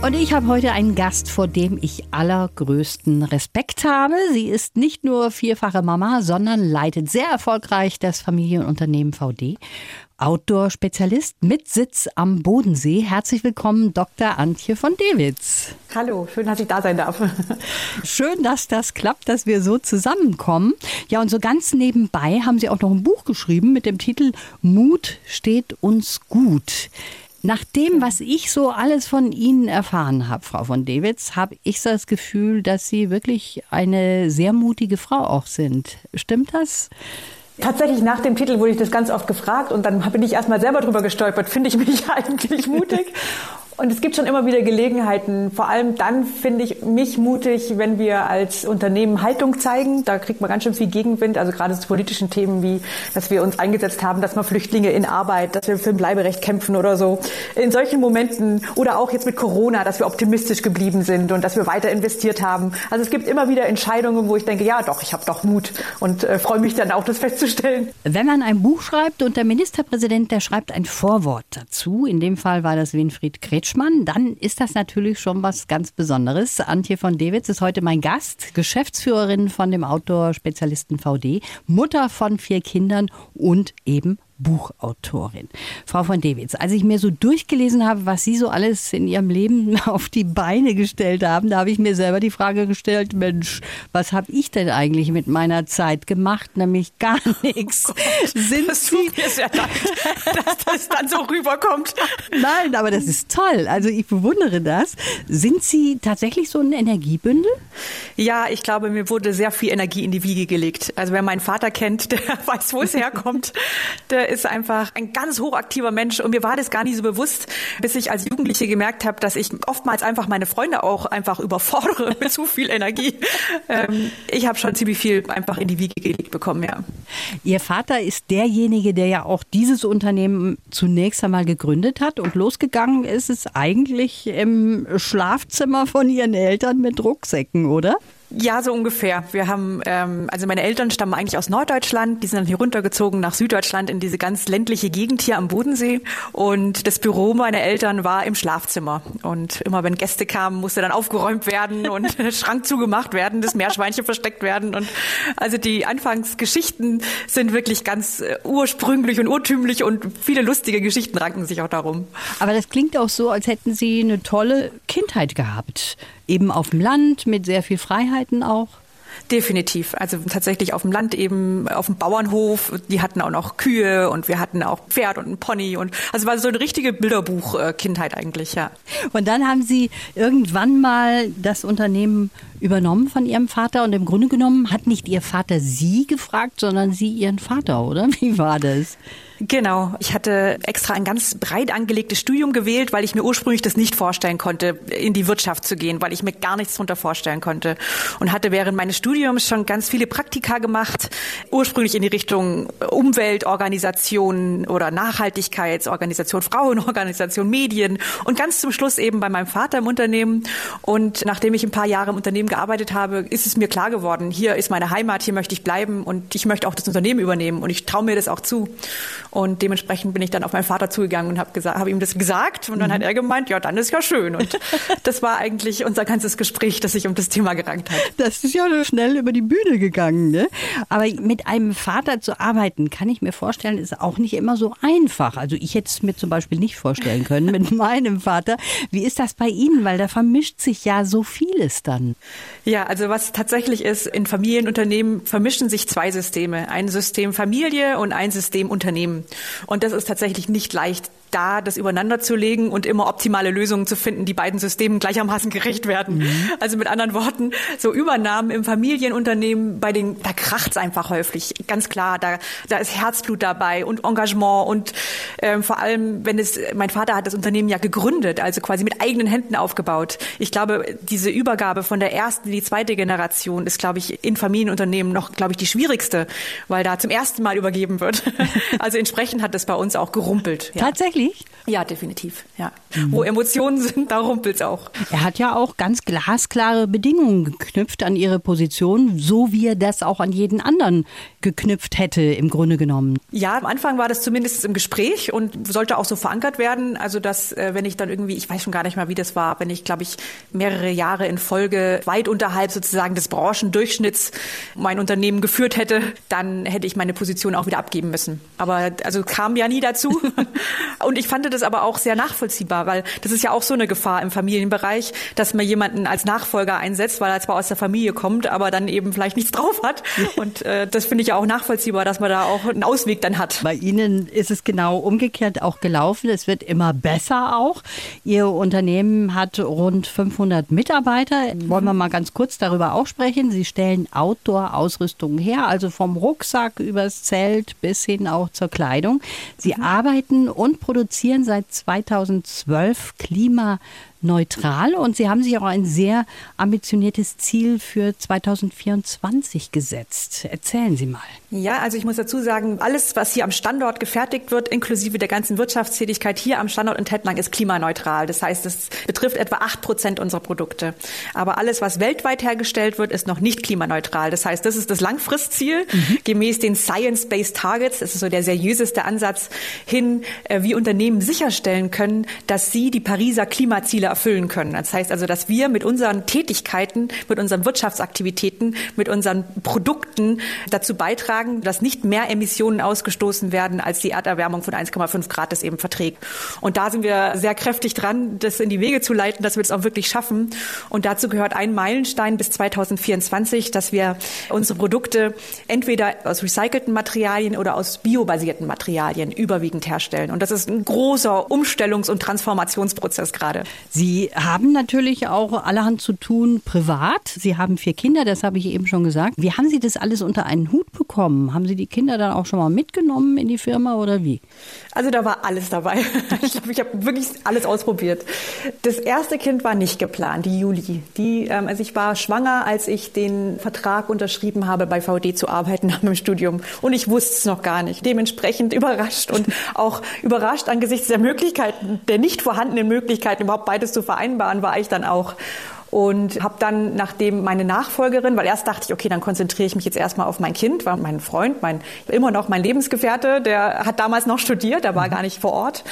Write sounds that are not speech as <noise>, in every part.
Und ich habe heute einen Gast, vor dem ich allergrößten Respekt habe. Sie ist nicht nur vierfache Mama, sondern leitet sehr erfolgreich das Familienunternehmen VD. Outdoor-Spezialist mit Sitz am Bodensee. Herzlich willkommen, Dr. Antje von Dewitz. Hallo, schön, dass ich da sein darf. <laughs> Schön, dass das klappt, dass wir so zusammenkommen. Ja, und so ganz nebenbei haben Sie auch noch ein Buch geschrieben mit dem Titel Mut steht uns gut. Nach dem, was ich so alles von Ihnen erfahren habe, Frau von Dewitz, habe ich das Gefühl, dass Sie wirklich eine sehr mutige Frau auch sind. Stimmt das? Tatsächlich nach dem Titel wurde ich das ganz oft gefragt und dann bin ich erstmal selber drüber gestolpert, finde ich mich <laughs> eigentlich mutig. <laughs> Und es gibt schon immer wieder Gelegenheiten. Vor allem dann finde ich mich mutig, wenn wir als Unternehmen Haltung zeigen. Da kriegt man ganz schön viel Gegenwind. Also gerade zu politischen Themen wie, dass wir uns eingesetzt haben, dass man Flüchtlinge in Arbeit, dass wir für ein Bleiberecht kämpfen oder so. In solchen Momenten oder auch jetzt mit Corona, dass wir optimistisch geblieben sind und dass wir weiter investiert haben. Also es gibt immer wieder Entscheidungen, wo ich denke, ja doch, ich habe doch Mut und äh, freue mich dann auch, das festzustellen. Wenn man ein Buch schreibt und der Ministerpräsident, der schreibt ein Vorwort dazu, in dem Fall war das Winfried Kretsch, Kretschmann, dann ist das natürlich schon was ganz Besonderes. Antje von Dewitz ist heute mein Gast, Geschäftsführerin von dem Outdoor-Spezialisten VD, Mutter von vier Kindern und eben Buchautorin. Frau von Dewitz, als ich mir so durchgelesen habe, was Sie so alles in Ihrem Leben <laughs> auf die Beine gestellt haben, da habe ich mir selber die Frage gestellt, Mensch, was habe ich denn eigentlich mit meiner Zeit gemacht? Nämlich gar nichts. Oh Sind das Sie mir sehr leid, <laughs> dass das dann so rüberkommt. <laughs> Nein, aber das ist toll. Also ich bewundere das. Sind Sie tatsächlich so ein Energiebündel? Ja, ich glaube, mir wurde sehr viel Energie in die Wiege gelegt. Also wer meinen Vater kennt, der weiß, wo es herkommt. Der ist einfach ein ganz hochaktiver Mensch und mir war das gar nicht so bewusst, bis ich als Jugendliche gemerkt habe, dass ich oftmals einfach meine Freunde auch einfach überfordere <laughs> mit zu viel Energie. Ähm, ich habe schon ziemlich viel einfach in die Wiege gelegt bekommen, ja. Ihr Vater ist derjenige, der ja auch dieses Unternehmen zunächst einmal gegründet hat und losgegangen ist es eigentlich im Schlafzimmer von Ihren Eltern mit Rucksäcken, oder? Ja, so ungefähr. Wir haben, ähm, also meine Eltern stammen eigentlich aus Norddeutschland, die sind dann hier runtergezogen nach Süddeutschland in diese ganz ländliche Gegend hier am Bodensee. Und das Büro meiner Eltern war im Schlafzimmer. Und immer wenn Gäste kamen, musste dann aufgeräumt werden und <laughs> Schrank zugemacht werden, das Meerschweinchen versteckt werden. Und also die Anfangsgeschichten sind wirklich ganz äh, ursprünglich und urtümlich und viele lustige Geschichten ranken sich auch darum. Aber das klingt auch so, als hätten Sie eine tolle Kindheit gehabt eben auf dem Land mit sehr viel Freiheiten auch? Definitiv. Also tatsächlich auf dem Land eben, auf dem Bauernhof. Die hatten auch noch Kühe und wir hatten auch Pferd und ein Pony und also war so eine richtige Bilderbuch-Kindheit eigentlich, ja. Und dann haben Sie irgendwann mal das Unternehmen übernommen von Ihrem Vater und im Grunde genommen hat nicht Ihr Vater Sie gefragt, sondern Sie Ihren Vater, oder? Wie war das? Genau. Ich hatte extra ein ganz breit angelegtes Studium gewählt, weil ich mir ursprünglich das nicht vorstellen konnte, in die Wirtschaft zu gehen, weil ich mir gar nichts darunter vorstellen konnte. Und hatte während meines Studiums schon ganz viele Praktika gemacht, ursprünglich in die Richtung Umweltorganisation oder Nachhaltigkeitsorganisation, Frauenorganisation, Medien und ganz zum Schluss eben bei meinem Vater im Unternehmen. Und nachdem ich ein paar Jahre im Unternehmen gearbeitet habe, ist es mir klar geworden, hier ist meine Heimat, hier möchte ich bleiben und ich möchte auch das Unternehmen übernehmen und ich traue mir das auch zu. Und dementsprechend bin ich dann auf meinen Vater zugegangen und habe hab ihm das gesagt. Und dann mhm. hat er gemeint, ja, dann ist ja schön. Und <laughs> das war eigentlich unser ganzes Gespräch, das sich um das Thema gerankt hat. Das ist ja schnell über die Bühne gegangen. Ne? Aber mit einem Vater zu arbeiten, kann ich mir vorstellen, ist auch nicht immer so einfach. Also ich hätte es mir zum Beispiel nicht vorstellen können mit <laughs> meinem Vater. Wie ist das bei Ihnen? Weil da vermischt sich ja so vieles dann. Ja, also was tatsächlich ist, in Familienunternehmen vermischen sich zwei Systeme. Ein System Familie und ein System Unternehmen. Und das ist tatsächlich nicht leicht, da das übereinander zu legen und immer optimale Lösungen zu finden, die beiden Systemen gleichermaßen gerecht werden. Mhm. Also mit anderen Worten, so Übernahmen im Familienunternehmen, bei den, da kracht's einfach häufig. Ganz klar, da, da ist Herzblut dabei und Engagement und ähm, vor allem, wenn es, mein Vater hat das Unternehmen ja gegründet, also quasi mit eigenen Händen aufgebaut. Ich glaube, diese Übergabe von der ersten in die zweite Generation ist, glaube ich, in Familienunternehmen noch, glaube ich, die schwierigste, weil da zum ersten Mal übergeben wird. <laughs> Also entsprechend hat das bei uns auch gerumpelt. Ja. Tatsächlich Wirklich? Ja, definitiv. Ja. Mhm. Wo Emotionen sind, da rumpelt's auch. Er hat ja auch ganz glasklare Bedingungen geknüpft an ihre Position, so wie er das auch an jeden anderen geknüpft hätte, im Grunde genommen. Ja, am Anfang war das zumindest im Gespräch und sollte auch so verankert werden. Also, dass, äh, wenn ich dann irgendwie, ich weiß schon gar nicht mal, wie das war, wenn ich, glaube ich, mehrere Jahre in Folge weit unterhalb sozusagen des Branchendurchschnitts mein Unternehmen geführt hätte, dann hätte ich meine Position auch wieder abgeben müssen. Aber also kam ja nie dazu. <laughs> und ich fand das aber auch sehr nachvollziehbar, weil das ist ja auch so eine Gefahr im Familienbereich, dass man jemanden als Nachfolger einsetzt, weil er zwar aus der Familie kommt, aber dann eben vielleicht nichts <laughs> drauf hat. Und äh, das finde ich ja auch nachvollziehbar, dass man da auch einen Ausweg dann hat. Bei Ihnen ist es genau umgekehrt auch gelaufen. Es wird immer besser auch. Ihr Unternehmen hat rund 500 Mitarbeiter. Wollen wir mal ganz kurz darüber auch sprechen. Sie stellen Outdoor-Ausrüstung her, also vom Rucksack übers Zelt bis hin auch zur Kleidung. Sie mhm. arbeiten und produzieren seit 2012 Klima neutral und Sie haben sich auch ein sehr ambitioniertes Ziel für 2024 gesetzt. Erzählen Sie mal. Ja, also ich muss dazu sagen, alles, was hier am Standort gefertigt wird, inklusive der ganzen Wirtschaftstätigkeit hier am Standort in Tettnang, ist klimaneutral. Das heißt, es betrifft etwa acht Prozent unserer Produkte. Aber alles, was weltweit hergestellt wird, ist noch nicht klimaneutral. Das heißt, das ist das Langfristziel, mhm. gemäß den Science-Based Targets. Das ist so der seriöseste Ansatz hin, äh, wie Unternehmen sicherstellen können, dass sie die Pariser Klimaziele erfüllen können. Das heißt also, dass wir mit unseren Tätigkeiten, mit unseren Wirtschaftsaktivitäten, mit unseren Produkten dazu beitragen, dass nicht mehr Emissionen ausgestoßen werden, als die Erderwärmung von 1,5 Grad es eben verträgt. Und da sind wir sehr kräftig dran, das in die Wege zu leiten, dass wir es auch wirklich schaffen. Und dazu gehört ein Meilenstein bis 2024, dass wir unsere Produkte entweder aus recycelten Materialien oder aus biobasierten Materialien überwiegend herstellen. Und das ist ein großer Umstellungs- und Transformationsprozess gerade. Sie haben natürlich auch allerhand zu tun privat. Sie haben vier Kinder, das habe ich eben schon gesagt. Wie haben Sie das alles unter einen Hut bekommen? Haben Sie die Kinder dann auch schon mal mitgenommen in die Firma oder wie? Also da war alles dabei. <laughs> Ich glaube, ich habe wirklich alles ausprobiert. Das erste Kind war nicht geplant, die Juli. Die, ähm, also ich war schwanger, als ich den Vertrag unterschrieben habe, bei VD zu arbeiten <laughs> nach meinem Studium. Und ich wusste es noch gar nicht. Dementsprechend überrascht und auch überrascht angesichts der Möglichkeiten, der nicht vorhandenen Möglichkeiten, überhaupt beides beides zu vereinbaren, war ich dann auch. Und habe dann, nachdem meine Nachfolgerin, weil erst dachte ich, okay, dann konzentriere ich mich jetzt erstmal auf mein Kind, war mein Freund, mein immer noch mein Lebensgefährte, der hat damals noch studiert, der war gar nicht vor Ort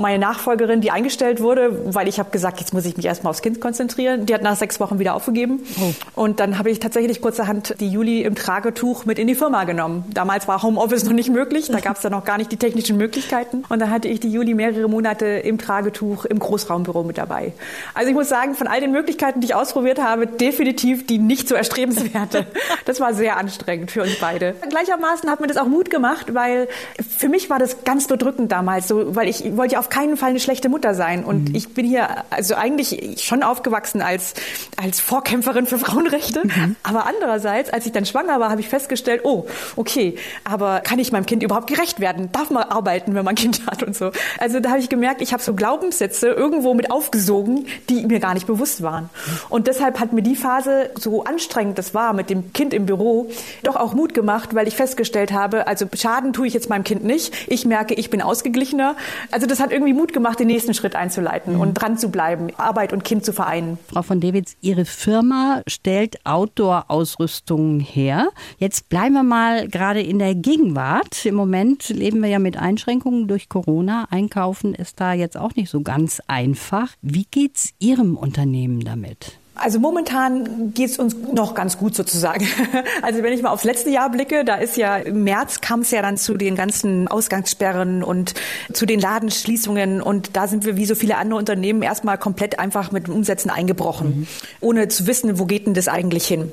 meine Nachfolgerin, die eingestellt wurde, weil ich habe gesagt, jetzt muss ich mich erstmal aufs Kind konzentrieren. Die hat nach sechs Wochen wieder aufgegeben. Oh. Und dann habe ich tatsächlich kurzerhand die Juli im Tragetuch mit in die Firma genommen. Damals war Homeoffice noch nicht möglich, da gab es dann noch gar nicht die technischen Möglichkeiten. Und dann hatte ich die Juli mehrere Monate im Tragetuch im Großraumbüro mit dabei. Also ich muss sagen, von all den Möglichkeiten, die ich ausprobiert habe, definitiv die nicht so erstrebenswerte. <laughs> Das war sehr anstrengend für uns beide. Gleichermaßen hat mir das auch Mut gemacht, weil für mich war das ganz bedrückend damals, so, weil ich wollte ja auf keinen Fall eine schlechte Mutter sein. Und mhm. ich bin hier also eigentlich schon aufgewachsen als, als Vorkämpferin für Frauenrechte. Mhm. Aber andererseits, als ich dann schwanger war, habe ich festgestellt, oh, okay, aber kann ich meinem Kind überhaupt gerecht werden? Darf man arbeiten, wenn man ein Kind hat und so? Also da habe ich gemerkt, ich habe so Glaubenssätze irgendwo mit aufgesogen, die mir gar nicht bewusst waren. Und deshalb hat mir die Phase, so anstrengend das war mit dem Kind im Büro, doch auch Mut gemacht, weil ich festgestellt habe, also Schaden tue ich jetzt meinem Kind nicht. Ich merke, ich bin ausgeglichener. Also das hat irgendwie Mut gemacht, den nächsten Schritt einzuleiten mhm. und dran zu bleiben, Arbeit und Kind zu vereinen. Frau von Dewitz, Ihre Firma stellt Outdoor-Ausrüstung her. Jetzt bleiben wir mal gerade in der Gegenwart. Im Moment leben wir ja mit Einschränkungen durch Corona. Einkaufen ist da jetzt auch nicht so ganz einfach. Wie geht's Ihrem Unternehmen damit? Also momentan geht es uns noch ganz gut sozusagen. <laughs> Also wenn ich mal aufs letzte Jahr blicke, da ist ja im März kam es ja dann zu den ganzen Ausgangssperren und zu den Ladenschließungen und da sind wir wie so viele andere Unternehmen erstmal komplett einfach mit Umsätzen eingebrochen, mhm. ohne zu wissen, wo geht denn das eigentlich hin.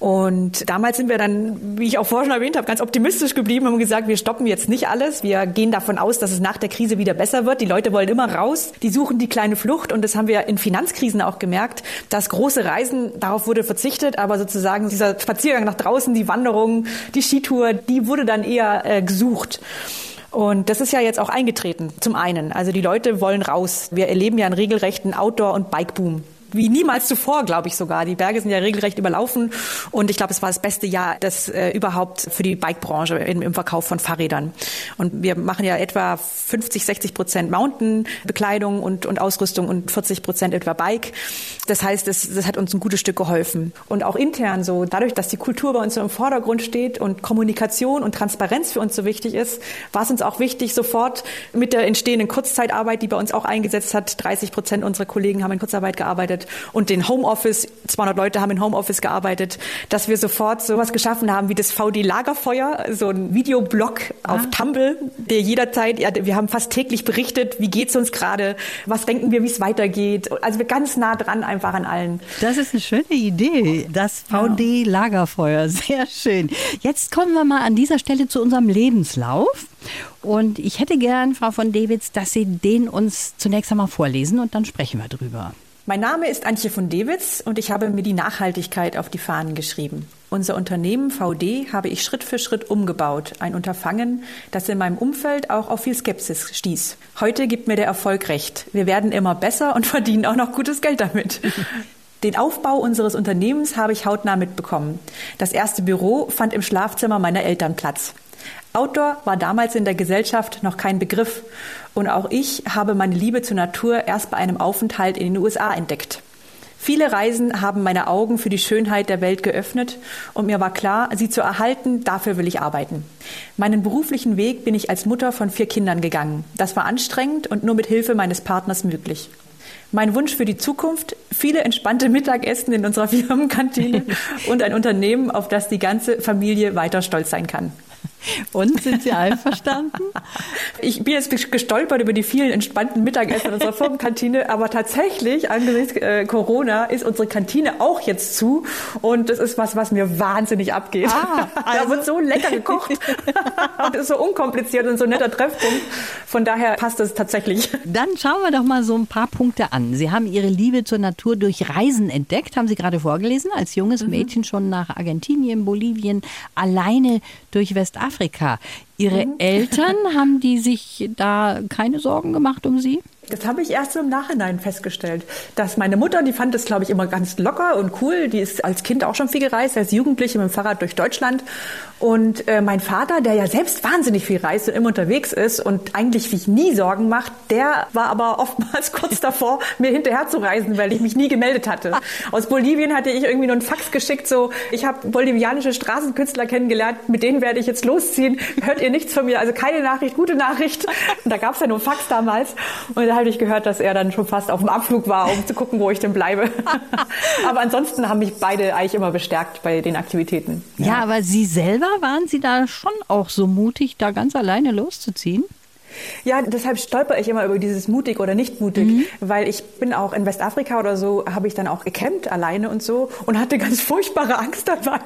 Und damals sind wir dann, wie ich auch vorhin schon erwähnt habe, ganz optimistisch geblieben haben gesagt, wir stoppen jetzt nicht alles. Wir gehen davon aus, dass es nach der Krise wieder besser wird. Die Leute wollen immer raus. Die suchen die kleine Flucht. Und das haben wir in Finanzkrisen auch gemerkt, dass große Reisen, darauf wurde verzichtet. Aber sozusagen dieser Spaziergang nach draußen, die Wanderung, die Skitour, die wurde dann eher äh, gesucht. Und das ist ja jetzt auch eingetreten, zum einen. Also die Leute wollen raus. Wir erleben ja einen regelrechten Outdoor- und Bikeboom. Wie niemals zuvor, glaube ich sogar. Die Berge sind ja regelrecht überlaufen und ich glaube, es war das beste Jahr das äh, überhaupt für die Bikebranche im, im Verkauf von Fahrrädern. Und wir machen ja etwa 50, 60 Prozent Mountain-Bekleidung und, und Ausrüstung und 40 Prozent etwa Bike. Das heißt, das, das hat uns ein gutes Stück geholfen. Und auch intern so, dadurch, dass die Kultur bei uns so im Vordergrund steht und Kommunikation und Transparenz für uns so wichtig ist, war es uns auch wichtig, sofort mit der entstehenden Kurzzeitarbeit, die bei uns auch eingesetzt hat, 30 Prozent unserer Kollegen haben in Kurzarbeit gearbeitet und den Homeoffice, 200 Leute haben in Homeoffice gearbeitet, dass wir sofort sowas geschaffen haben wie das VD Lagerfeuer, so ein Videoblog ah. auf Tumble, der jederzeit, ja, wir haben fast täglich berichtet, wie geht's uns gerade, was denken wir, wie es weitergeht. Also wir ganz nah dran einfach an allen. Das ist eine schöne Idee, das VD Lagerfeuer, sehr schön. Jetzt kommen wir mal an dieser Stelle zu unserem Lebenslauf. Und ich hätte gern, Frau von Dewitz, dass Sie den uns zunächst einmal vorlesen und dann sprechen wir drüber. Mein Name ist Antje von Dewitz und ich habe mir die Nachhaltigkeit auf die Fahnen geschrieben. Unser Unternehmen VD habe ich Schritt für Schritt umgebaut. Ein Unterfangen, das in meinem Umfeld auch auf viel Skepsis stieß. Heute gibt mir der Erfolg recht. Wir werden immer besser und <laughs> verdienen auch noch gutes Geld damit. Den Aufbau unseres Unternehmens habe ich hautnah mitbekommen. Das erste Büro fand im Schlafzimmer meiner Eltern Platz. Outdoor war damals in der Gesellschaft noch kein Begriff und auch ich habe meine Liebe zur Natur erst bei einem Aufenthalt in den USA entdeckt. Viele Reisen haben meine Augen für die Schönheit der Welt geöffnet und mir war klar, sie zu erhalten, dafür will ich arbeiten. Meinen beruflichen Weg bin ich als Mutter von vier Kindern gegangen. Das war anstrengend und nur mit Hilfe meines Partners möglich. Mein Wunsch für die Zukunft, viele entspannte Mittagessen in unserer <laughs> Firmenkantine und ein Unternehmen, auf das die ganze Familie weiter stolz sein kann. Und sind Sie einverstanden? Ich bin jetzt gestolpert über die vielen entspannten Mittagessen in unserer Firmenkantine, aber tatsächlich, angesichts äh, Corona, ist unsere Kantine auch jetzt zu und das ist was, was mir wahnsinnig abgeht. Ah, also. <laughs> Da wird so lecker gekocht <laughs> und ist so unkompliziert und so ein netter Treffpunkt. Von daher passt es tatsächlich. Dann schauen wir doch mal so ein paar Punkte an. Sie haben Ihre Liebe zur Natur durch Reisen entdeckt, haben Sie gerade vorgelesen, als junges mhm. Mädchen schon nach Argentinien, Bolivien, alleine durch Westafrika. Afrika. Ihre mhm. Eltern, haben die sich da keine Sorgen gemacht um Sie? Das habe ich erst im Nachhinein festgestellt, dass meine Mutter, die fand das, glaube ich, immer ganz locker und cool. Die ist als Kind auch schon viel gereist, als Jugendliche mit dem Fahrrad durch Deutschland. Und äh, mein Vater, der ja selbst wahnsinnig viel reist und immer unterwegs ist und eigentlich sich nie Sorgen macht, der war aber oftmals <laughs> kurz davor, mir hinterher zu reisen, weil ich mich nie gemeldet hatte. Aus Bolivien hatte ich irgendwie nur einen Fax geschickt, so, ich habe bolivianische Straßenkünstler kennengelernt, mit denen werde ich jetzt losziehen. Hört ihr nichts von mir? Also keine Nachricht, gute Nachricht. Und da gab es ja nur Fax damals. Und da habe ich gehört, dass er dann schon fast auf dem Abflug war, um zu gucken, wo ich denn bleibe. <laughs> aber ansonsten haben mich beide eigentlich immer bestärkt bei den Aktivitäten. Ja, ja aber Sie selber waren Sie da schon auch so mutig, da ganz alleine loszuziehen? Ja, deshalb stolper ich immer über dieses mutig oder nicht mutig, mhm. weil ich bin auch in Westafrika oder so, habe ich dann auch gecampt alleine und so und hatte ganz <laughs> furchtbare Angst dabei.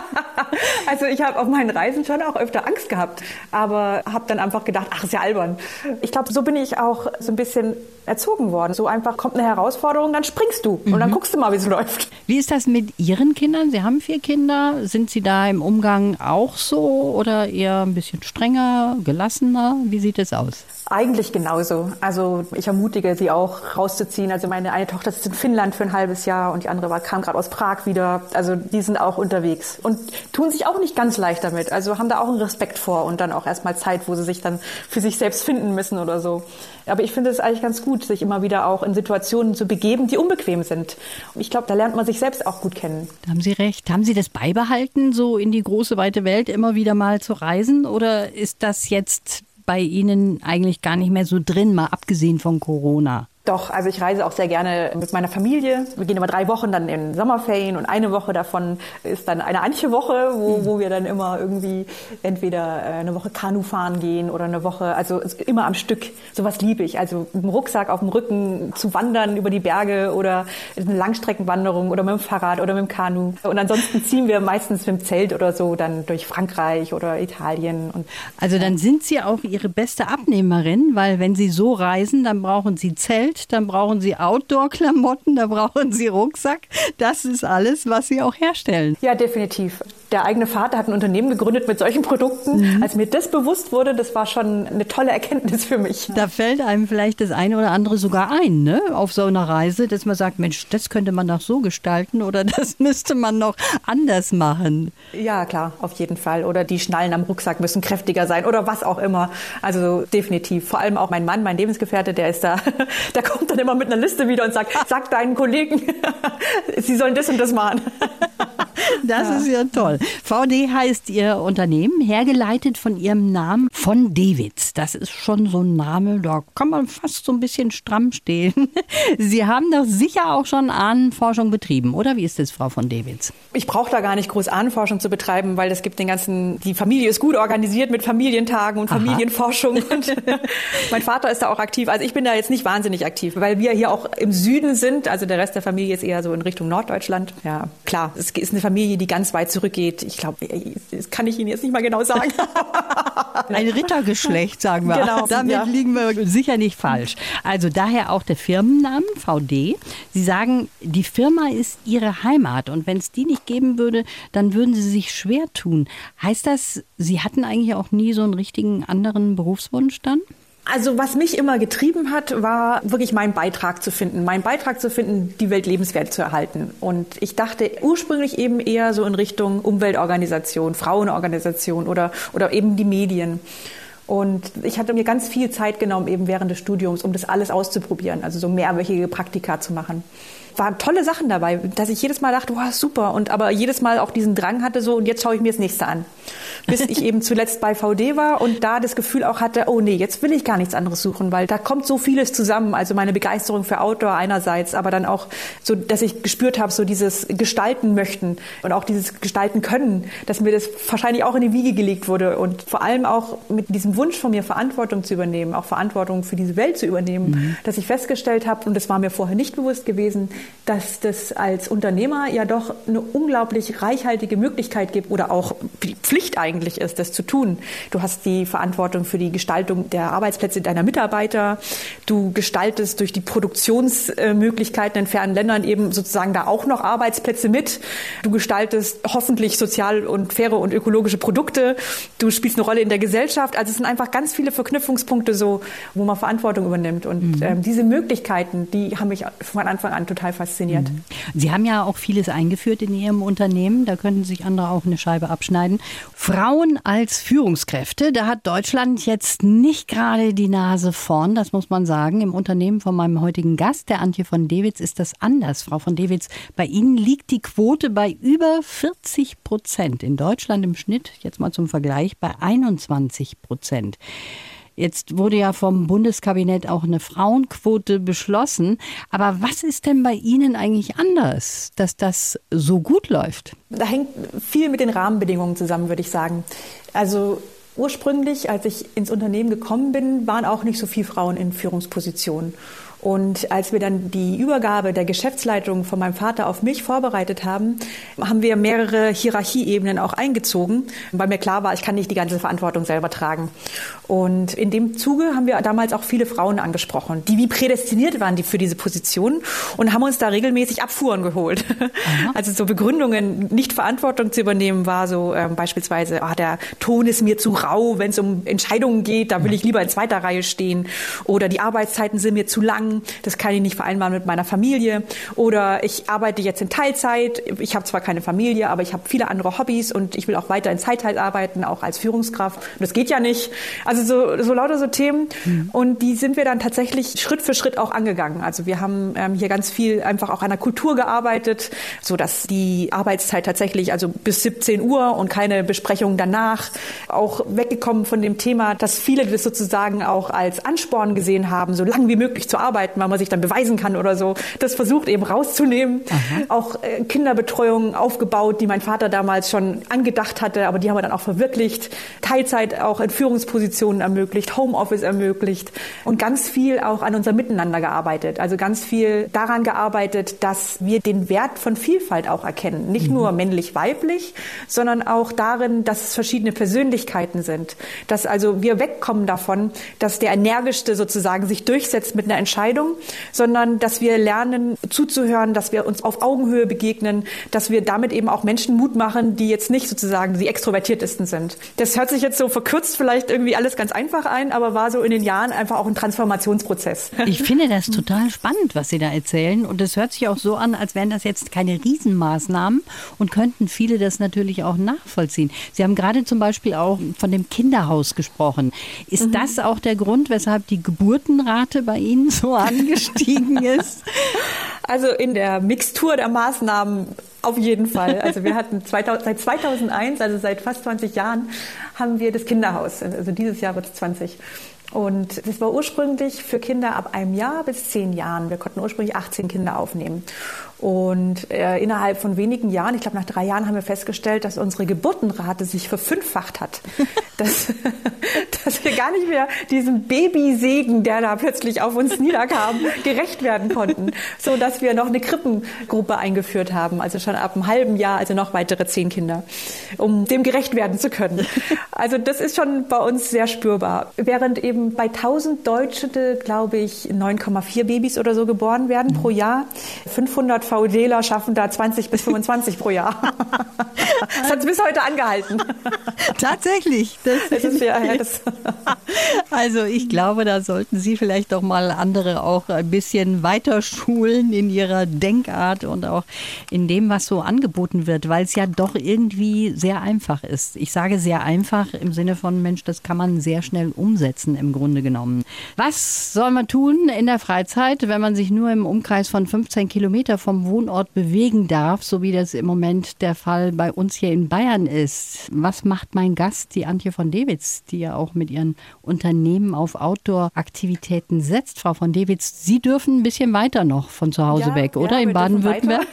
<laughs> also ich habe auf meinen Reisen schon auch öfter Angst gehabt, aber habe dann einfach gedacht, ach, ist ja albern. Ich glaube, so bin ich auch so ein bisschen erzogen worden. So einfach kommt eine Herausforderung, dann springst du mhm. und dann mhm. guckst du mal, wie es läuft. Wie ist das mit Ihren Kindern? Sie haben vier Kinder. Sind Sie da im Umgang auch so oder eher ein bisschen strenger, gelassener? Wie sieht es aus? Eigentlich genauso. Also ich ermutige sie auch rauszuziehen. Also meine eine Tochter ist in Finnland für ein halbes Jahr und die andere war, kam gerade aus Prag wieder. Also die sind auch unterwegs und tun sich auch nicht ganz leicht damit. Also haben da auch einen Respekt vor und dann auch erstmal Zeit, wo sie sich dann für sich selbst finden müssen oder so. Aber ich finde es eigentlich ganz gut, sich immer wieder auch in Situationen zu begeben, die unbequem sind. Und ich glaube, da lernt man sich selbst auch gut kennen. Da haben Sie recht. Haben Sie das beibehalten, so in die große weite Welt immer wieder mal zu reisen? Oder ist das jetzt bei Ihnen eigentlich gar nicht mehr so drin, mal abgesehen von Corona? Doch, also ich reise auch sehr gerne mit meiner Familie. Wir gehen immer drei Wochen dann in Sommerferien und eine Woche davon ist dann eine Antje-Woche, wo, mhm. wo wir dann immer irgendwie entweder äh, eine Woche Kanu fahren gehen oder eine Woche, also immer am Stück. Sowas liebe ich. Also mit dem Rucksack auf dem Rücken zu wandern über die Berge oder eine Langstreckenwanderung oder mit dem Fahrrad oder mit dem Kanu. Und ansonsten <laughs> ziehen wir meistens mit dem Zelt oder so dann durch Frankreich oder Italien. Und, also dann sind Sie auch Ihre beste Abnehmerin, weil wenn Sie so reisen, dann brauchen Sie Zelt Dann brauchen Sie Outdoor-Klamotten, da brauchen Sie Rucksack. Das ist alles, was Sie auch herstellen. Ja, definitiv. Der eigene Vater hat ein Unternehmen gegründet mit solchen Produkten. Mhm. Als mir das bewusst wurde, das war schon eine tolle Erkenntnis für mich. Da fällt einem vielleicht das eine oder andere sogar ein, ne? Auf so einer Reise, dass man sagt, Mensch, das könnte man noch so gestalten oder <laughs> das müsste man noch anders machen. Ja, klar, auf jeden Fall. Oder die Schnallen am Rucksack müssen kräftiger sein oder was auch immer. Also definitiv. Vor allem auch mein Mann, mein Lebensgefährte, der ist da, <laughs> der kommt dann immer mit einer Liste wieder und sagt, <laughs> sag deinen Kollegen, sie sollen das und das machen. Das ja. ist ja toll. VD heißt Ihr Unternehmen, hergeleitet von Ihrem Namen von Dewitz. Das ist schon so ein Name, da kann man fast so ein bisschen stramm stehen. <laughs> Sie haben doch sicher auch schon Ahnenforschung betrieben, oder wie ist das, Frau von Dewitz? Ich brauche da gar nicht groß Ahnenforschung zu betreiben, weil es gibt den ganzen, die Familie ist gut organisiert mit Familientagen und Familienforschung. <laughs> Und <laughs> mein Vater ist da auch aktiv. Also ich bin da jetzt nicht wahnsinnig aktiv, weil wir hier auch im Süden sind. Also der Rest der Familie ist eher so in Richtung Norddeutschland. Ja, klar, es ist eine Familie, die ganz weit zurückgeht. Ich glaube, das kann ich Ihnen jetzt nicht mal genau sagen. <laughs> Ein Rittergeschlecht, sagen wir. Genau, Damit ja. liegen wir sicher nicht falsch. Also daher auch der Firmennamen VD. Sie sagen, die Firma ist Ihre Heimat und wenn es die nicht geben würde, dann würden Sie sich schwer tun. Heißt das, Sie hatten eigentlich auch nie so einen richtigen anderen Berufswunsch dann? Also was mich immer getrieben hat, war wirklich meinen Beitrag zu finden, meinen Beitrag zu finden, die Welt lebenswert zu erhalten. Und ich dachte ursprünglich eben eher so in Richtung Umweltorganisation, Frauenorganisation oder, oder eben die Medien. Und ich hatte mir ganz viel Zeit genommen, eben während des Studiums, um das alles auszuprobieren, also so mehrwöchige Praktika zu machen waren tolle Sachen dabei, dass ich jedes Mal dachte, wow, super. Und aber jedes Mal auch diesen Drang hatte, so, und jetzt schaue ich mir das nächste an. Bis ich eben zuletzt bei VD war und da das Gefühl auch hatte, oh nee, jetzt will ich gar nichts anderes suchen, weil da kommt so vieles zusammen. Also meine Begeisterung für Outdoor einerseits, aber dann auch so, dass ich gespürt habe, so dieses Gestalten möchten und auch dieses Gestalten können, dass mir das wahrscheinlich auch in die Wiege gelegt wurde und vor allem auch mit diesem Wunsch von mir, Verantwortung zu übernehmen, auch Verantwortung für diese Welt zu übernehmen, mhm. dass ich festgestellt habe, und das war mir vorher nicht bewusst gewesen, dass das als Unternehmer ja doch eine unglaublich reichhaltige Möglichkeit gibt oder auch die Pflicht eigentlich ist, das zu tun. Du hast die Verantwortung für die Gestaltung der Arbeitsplätze deiner Mitarbeiter. Du gestaltest durch die Produktionsmöglichkeiten in fernen Ländern eben sozusagen da auch noch Arbeitsplätze mit. Du gestaltest hoffentlich sozial und faire und ökologische Produkte. Du spielst eine Rolle in der Gesellschaft. Also es sind einfach ganz viele Verknüpfungspunkte so, wo man Verantwortung übernimmt. Und mhm. ähm, diese Möglichkeiten, die haben mich von Anfang an total fasziniert. Mhm. Sie haben ja auch vieles eingeführt in Ihrem Unternehmen. Da könnten sich andere auch eine Scheibe abschneiden. Frauen als Führungskräfte, da hat Deutschland jetzt nicht gerade die Nase vorn, das muss man sagen. Im Unternehmen von meinem heutigen Gast, der Antje von Dewitz, ist das anders. Frau von Dewitz, bei Ihnen liegt die Quote bei über 40 Prozent. In Deutschland im Schnitt, jetzt mal zum Vergleich, bei 21 Prozent. Jetzt wurde ja vom Bundeskabinett auch eine Frauenquote beschlossen. Aber was ist denn bei Ihnen eigentlich anders, dass das so gut läuft? Da hängt viel mit den Rahmenbedingungen zusammen, würde ich sagen. Also ursprünglich, als ich ins Unternehmen gekommen bin, waren auch nicht so viele Frauen in Führungspositionen. Und als wir dann die Übergabe der Geschäftsleitung von meinem Vater auf mich vorbereitet haben, haben wir mehrere Hierarchieebenen auch eingezogen, weil mir klar war, ich kann nicht die ganze Verantwortung selber tragen. Und in dem Zuge haben wir damals auch viele Frauen angesprochen, die wie prädestiniert waren die für diese Position und haben uns da regelmäßig Abfuhren geholt. Aha. Also so Begründungen, nicht Verantwortung zu übernehmen, war so ähm, beispielsweise, ah, der Ton ist mir zu rau, wenn es um Entscheidungen geht, da will ich lieber in zweiter Reihe stehen. Oder die Arbeitszeiten sind mir zu lang das kann ich nicht vereinbaren mit meiner Familie. Oder ich arbeite jetzt in Teilzeit, ich habe zwar keine Familie, aber ich habe viele andere Hobbys und ich will auch weiter in Zeitzeit arbeiten, auch als Führungskraft. Und das geht ja nicht. Also so, so lauter so Themen. Mhm. Und die sind wir dann tatsächlich Schritt für Schritt auch angegangen. Also wir haben ähm, hier ganz viel einfach auch an der Kultur gearbeitet, so dass die Arbeitszeit tatsächlich also bis 17 Uhr und keine Besprechungen danach auch weggekommen von dem Thema, dass viele das sozusagen auch als Ansporn gesehen haben, so lange wie möglich zu arbeiten arbeiten, weil man sich dann beweisen kann oder so. Das versucht eben rauszunehmen. Aha. Auch äh, Kinderbetreuung aufgebaut, die mein Vater damals schon angedacht hatte, aber die haben wir dann auch verwirklicht. Teilzeit auch in Führungspositionen ermöglicht, Homeoffice ermöglicht und ganz viel auch an unser Miteinander gearbeitet. Also ganz viel daran gearbeitet, dass wir den Wert von Vielfalt auch erkennen. Nicht mhm. nur männlich-weiblich, sondern auch darin, dass es verschiedene Persönlichkeiten sind. Dass also wir wegkommen davon, dass der Energischste sozusagen sich durchsetzt mit einer Entscheidung Entscheidung, sondern dass wir lernen zuzuhören, dass wir uns auf Augenhöhe begegnen, dass wir damit eben auch Menschen Mut machen, die jetzt nicht sozusagen die extrovertiertesten sind. Das hört sich jetzt so verkürzt vielleicht irgendwie alles ganz einfach ein, aber war so in den Jahren einfach auch ein Transformationsprozess. Ich finde das total spannend, was Sie da erzählen. Und es hört sich auch so an, als wären das jetzt keine Riesenmaßnahmen und könnten viele das natürlich auch nachvollziehen. Sie haben gerade zum Beispiel auch von dem Kinderhaus gesprochen. Ist mhm. das auch der Grund, weshalb die Geburtenrate bei Ihnen so angestiegen <laughs> ist? Also in der Mixtur der Maßnahmen auf jeden Fall. Also wir hatten 2000, seit 2001, also seit fast 20 Jahren, haben wir das Kinderhaus. Also dieses Jahr wird es 20. Und das war ursprünglich für Kinder ab einem Jahr bis zehn Jahren. Wir konnten ursprünglich 18 Kinder aufnehmen. Und äh, innerhalb von wenigen Jahren, ich glaube nach drei Jahren, haben wir festgestellt, dass unsere Geburtenrate sich verfünffacht hat. <laughs> dass, dass wir gar nicht mehr diesem Babysegen, der da plötzlich auf uns niederkam, <laughs> gerecht werden konnten. So dass wir noch eine Krippengruppe eingeführt haben, also schon ab einem halben Jahr, also noch weitere zehn Kinder, um dem gerecht werden zu können. <laughs> Also das ist schon bei uns sehr spürbar. Während eben bei 1000 Deutsche, glaube ich, 9,4 Babys oder so geboren werden pro Jahr, 500 VDler schaffen da 20 bis 25 pro Jahr. <laughs> das hat bis heute angehalten. <laughs> Tatsächlich. Das ist ja, das <laughs> also ich glaube, da sollten Sie vielleicht doch mal andere auch ein bisschen weiter schulen in ihrer Denkart und auch in dem, was so angeboten wird, weil es ja doch irgendwie sehr einfach ist. Ich sage sehr einfach im Sinne von, Mensch, das kann man sehr schnell umsetzen im Grunde genommen. Was soll man tun in der Freizeit, wenn man sich nur im Umkreis von 15 Kilometer vom Wohnort bewegen darf, so wie das im Moment der Fall bei uns hier in Bayern ist. Was macht mein Gast, die Antje von Dewitz, die ja auch mit ihren Unternehmen auf Outdoor-Aktivitäten setzt? Frau von Dewitz, Sie dürfen ein bisschen weiter noch von zu Hause ja, weg, oder? Ja, in Baden-Württemberg?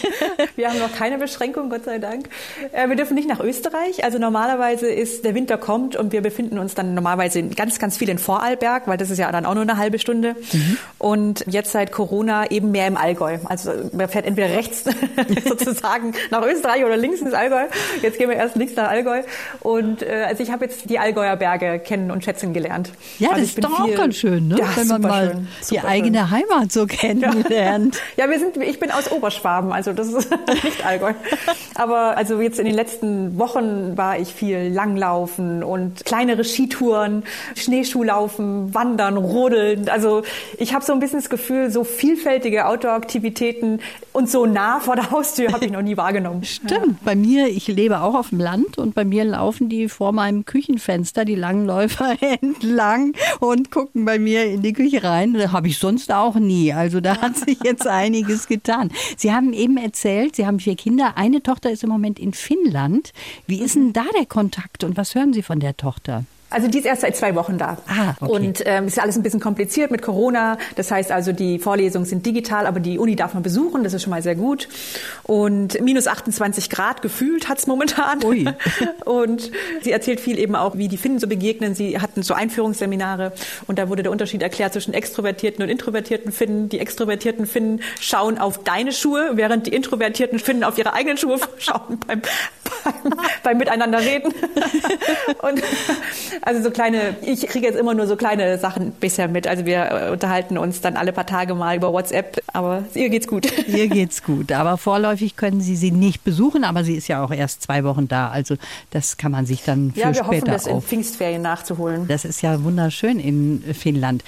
<laughs> wir haben noch keine Beschränkung, Gott sei Dank. Äh, wir dürfen nicht nach Österreich. Also normalerweise ist der Winter kommt und wir befinden uns dann normalerweise ganz, ganz viel in Vorarlberg, weil das ist ja dann auch nur eine halbe Stunde. Mhm. Und jetzt seit Corona eben mehr im Allgäu. Also man fährt entweder rechts <laughs> sozusagen nach Österreich oder links ins Allgäu. Jetzt gehen wir erst links nach Allgäu. Und äh, also ich habe jetzt die Allgäuer Berge kennen und schätzen gelernt. Ja, also das ist doch auch ganz schön, ne? Ja, wenn man mal schön, die eigene schön. Heimat so kennenlernt. Ja. <laughs> ja, wir sind, ich bin aus Oberschwaben, also das ist <laughs> nicht Allgäu. Aber also jetzt in den letzten Wochen war ich viel Langlaufen und kleinere Skitouren, Schneeschuhlaufen, Wandern, Rodeln. Also ich habe so ein bisschen das Gefühl, so vielfältige Outdoor-Aktivitäten und so nah vor der Haustür habe ich noch nie wahrgenommen. Stimmt. Ja. Bei mir, ich lebe auch auf dem Land und bei mir laufen die vor meinem Küchenfenster, die Langläufer <laughs> entlang und gucken bei mir in die Küche rein. Das habe ich sonst auch nie. Also da hat sich jetzt <laughs> einiges getan. Sie haben eben erzählt, Sie haben vier Kinder. Eine Tochter ist im Moment in Finnland. Wie ist denn da der Kontakt und was hören Sie von der Tochter? Also die ist erst seit zwei Wochen da. Ah, okay. Und ähm, ist alles ein bisschen kompliziert mit Corona. Das heißt also, die Vorlesungen sind digital, aber die Uni darf man besuchen. Das ist schon mal sehr gut. Und minus 28 Grad gefühlt hat's momentan. Ui. <laughs> Und sie erzählt viel eben auch, wie die Finnen so begegnen. Sie hatten so Einführungsseminare und da wurde der Unterschied erklärt zwischen extrovertierten und introvertierten Finnen. Die extrovertierten Finnen schauen auf deine Schuhe, während die introvertierten Finnen auf ihre eigenen Schuhe <laughs> schauen beim, beim, beim Miteinander reden. <laughs> Und also so kleine, ich kriege jetzt immer nur so kleine Sachen bisher mit. Also wir äh, unterhalten uns dann alle paar Tage mal über WhatsApp, aber ihr geht's gut. <laughs> Ihr geht's gut, aber vorläufig können Sie sie nicht besuchen, aber sie ist ja auch erst zwei Wochen da. Also das kann man sich dann für ja, wir später hoffen, das in Pfingstferien nachzuholen. Das ist ja wunderschön in Finnland.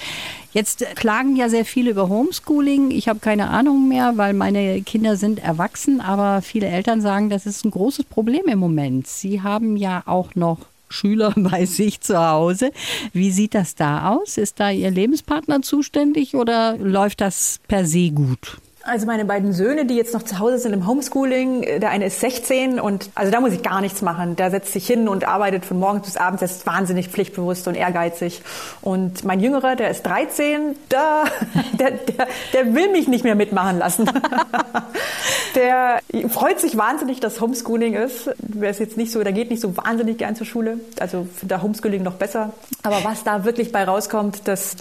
Jetzt klagen ja sehr viele über Homeschooling. Ich habe keine Ahnung mehr, weil meine Kinder sind erwachsen, aber viele Eltern sagen, das ist ein großes Problem im Moment. Sie haben ja auch noch Schüler <laughs> bei sich zu Hause. Wie sieht das da aus? Ist da Ihr Lebenspartner zuständig oder läuft das per se gut? Also meine beiden Söhne, die jetzt noch zu Hause sind im Homeschooling, äh, der eine ist 16 und also da muss ich gar nichts machen. Der setzt sich hin und arbeitet von morgens bis abends, der ist wahnsinnig pflichtbewusst und ehrgeizig. Und mein Jüngerer, der ist 13, da, <laughs> der, der, der will mich nicht mehr mitmachen lassen. <laughs> der freut sich wahnsinnig, dass Homeschooling ist. Der ist jetzt nicht so, der geht nicht so wahnsinnig gern zur Schule. Also finde da Homeschooling noch besser. Aber was da wirklich bei rauskommt, das,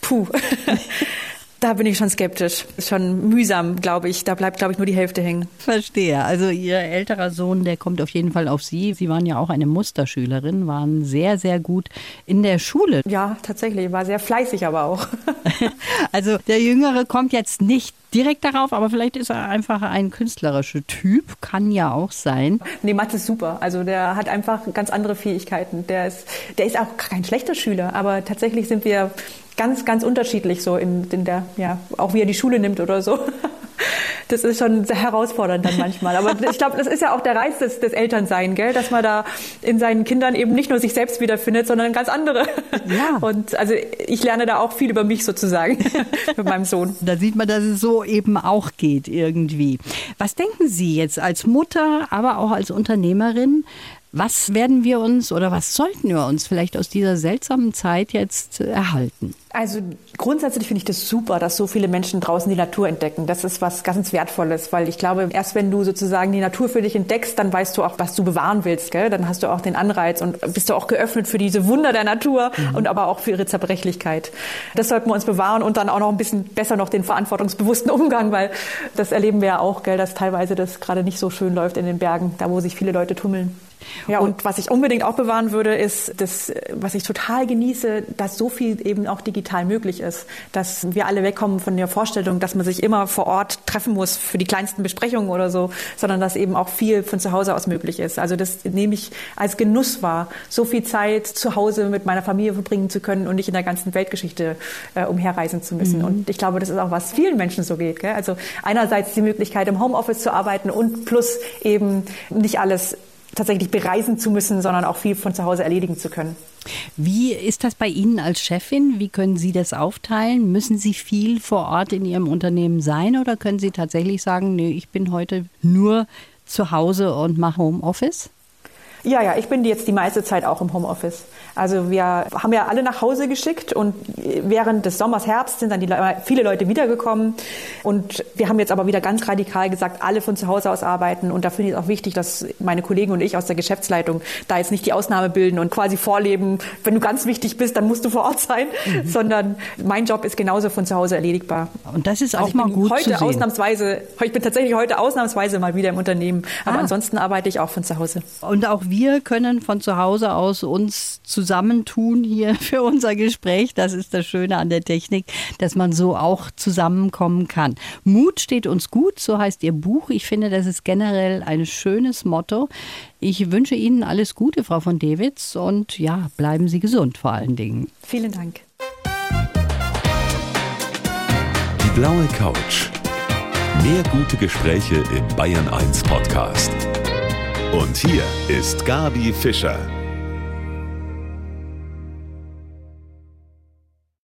puh. Da bin ich schon skeptisch. Ist schon mühsam, glaube ich. Da bleibt, glaube ich, nur die Hälfte hängen. Verstehe. Also Ihr älterer Sohn, der kommt auf jeden Fall auf Sie. Sie waren ja auch eine Musterschülerin, waren sehr, sehr gut in der Schule. Ja, tatsächlich. War sehr fleißig aber auch. <laughs> also der Jüngere kommt jetzt nicht direkt darauf, aber vielleicht ist er einfach ein künstlerischer Typ, kann ja auch sein. Nee, Mathe ist super. Also der hat einfach ganz andere Fähigkeiten. Der ist, der ist auch kein schlechter Schüler, aber tatsächlich sind wir ganz, ganz unterschiedlich so in, in der, ja, auch wie er die Schule nimmt oder so. <laughs> Das ist schon sehr herausfordernd dann manchmal. Aber ich glaube, das ist ja auch der Reiz des, des Elternsein, gell? dass man da in seinen Kindern eben nicht nur sich selbst wiederfindet, sondern ganz andere. Ja. <laughs> Und also ich lerne da auch viel über mich sozusagen <laughs> mit meinem Sohn. Da sieht man, dass es so eben auch geht irgendwie. Was denken Sie jetzt als Mutter, aber auch als Unternehmerin? Was werden wir uns oder was sollten wir uns vielleicht aus dieser seltsamen Zeit jetzt erhalten? Also grundsätzlich finde ich das super, dass so viele Menschen draußen die Natur entdecken. Das ist was ganz Wertvolles, weil ich glaube, erst wenn du sozusagen die Natur für dich entdeckst, dann weißt du auch, was du bewahren willst. Gell? Dann hast du auch den Anreiz und bist du auch geöffnet für diese Wunder der Natur mhm. und aber auch für ihre Zerbrechlichkeit. Das sollten wir uns bewahren und dann auch noch ein bisschen besser noch den verantwortungsbewussten Umgang, weil das erleben wir ja auch, gell, dass teilweise das gerade nicht so schön läuft in den Bergen, da wo sich viele Leute tummeln. Ja, und was ich unbedingt auch bewahren würde, ist das, was ich total genieße, dass so viel eben auch digital möglich ist. Dass wir alle wegkommen von der Vorstellung, dass man sich immer vor Ort treffen muss für die kleinsten Besprechungen oder so, sondern dass eben auch viel von zu Hause aus möglich ist. Also das nehme ich als Genuss wahr, so viel Zeit zu Hause mit meiner Familie verbringen zu können und nicht in der ganzen Weltgeschichte äh, umherreisen zu müssen. Mhm. Und ich glaube, das ist auch was vielen Menschen so geht. Gell? Also einerseits die Möglichkeit, im Homeoffice zu arbeiten und plus eben nicht alles tatsächlich bereisen zu müssen, sondern auch viel von zu Hause erledigen zu können. Wie ist das bei Ihnen als Chefin? Wie können Sie das aufteilen? Müssen Sie viel vor Ort in Ihrem Unternehmen sein oder können Sie tatsächlich sagen, nee, ich bin heute nur zu Hause und mache Homeoffice? Ja, ja, ich bin jetzt die meiste Zeit auch im Homeoffice. Also wir haben ja alle nach Hause geschickt und während des Sommers, Herbst sind dann die, viele Leute wiedergekommen. Und wir haben jetzt aber wieder ganz radikal gesagt, alle von zu Hause aus arbeiten. Und da finde ich es auch wichtig, dass meine Kollegen und ich aus der Geschäftsleitung da jetzt nicht die Ausnahme bilden und quasi vorleben, wenn du ganz wichtig bist, dann musst du vor Ort sein, mhm. sondern mein Job ist genauso von zu Hause erledigbar. Und das ist also auch mal gut heute zu sehen. ausnahmsweise, ich bin tatsächlich heute ausnahmsweise mal wieder im Unternehmen, aber ah. ansonsten arbeite ich auch von zu Hause. Und auch wir können von zu Hause aus uns zu zusammentun hier <laughs> für unser Gespräch. Das ist das Schöne an der Technik, dass man so auch zusammenkommen kann. Mut steht uns gut, so heißt Ihr Buch. Ich finde, das ist generell ein schönes Motto. Ich wünsche Ihnen alles Gute, Frau von Dewitz, und ja, bleiben Sie gesund vor allen Dingen. Vielen Dank. Die blaue Couch. Mehr gute Gespräche im Bayern 1 Podcast. Und hier ist Gabi Fischer.